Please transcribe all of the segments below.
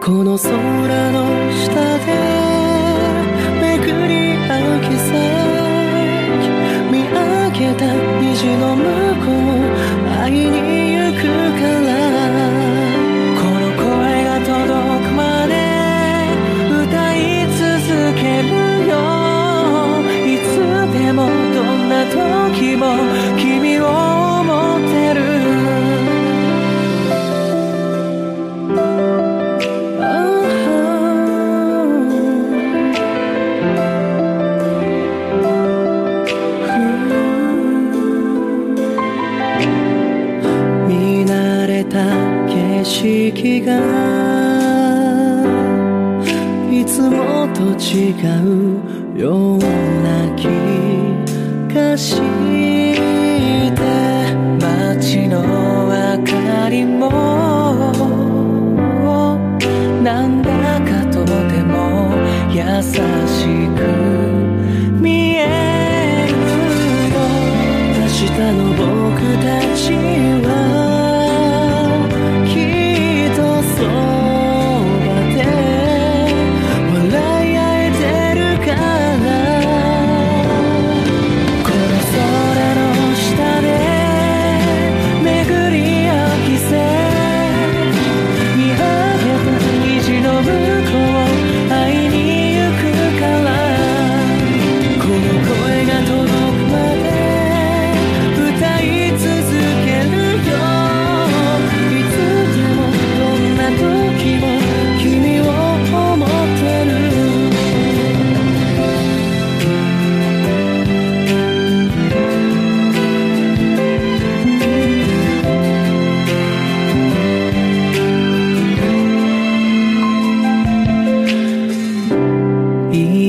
この空の下でめ巡り合う奇跡見上げた虹の前がいつもと違うような気がして街の明かりも何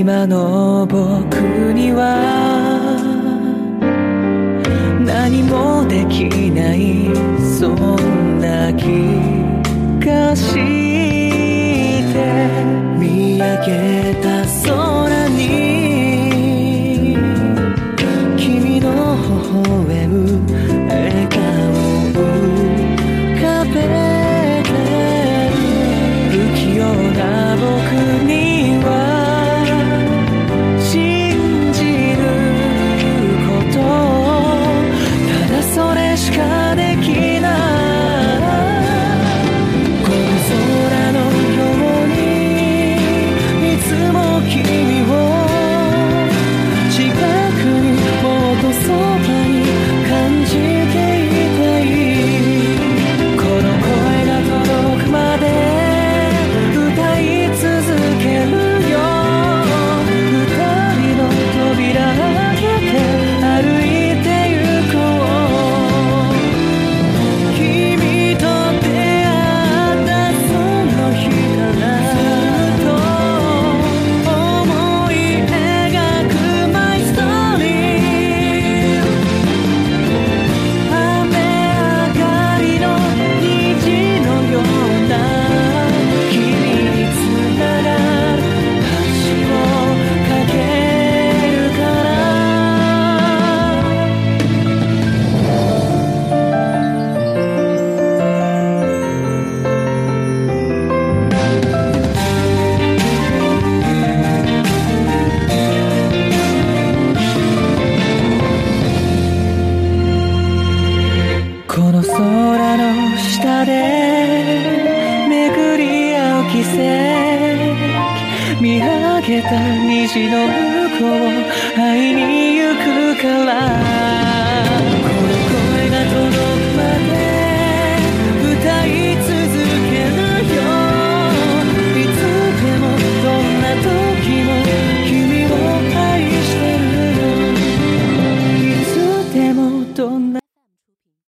今の僕には何もできないそんな気がしてた虹の向こう会いに行くから。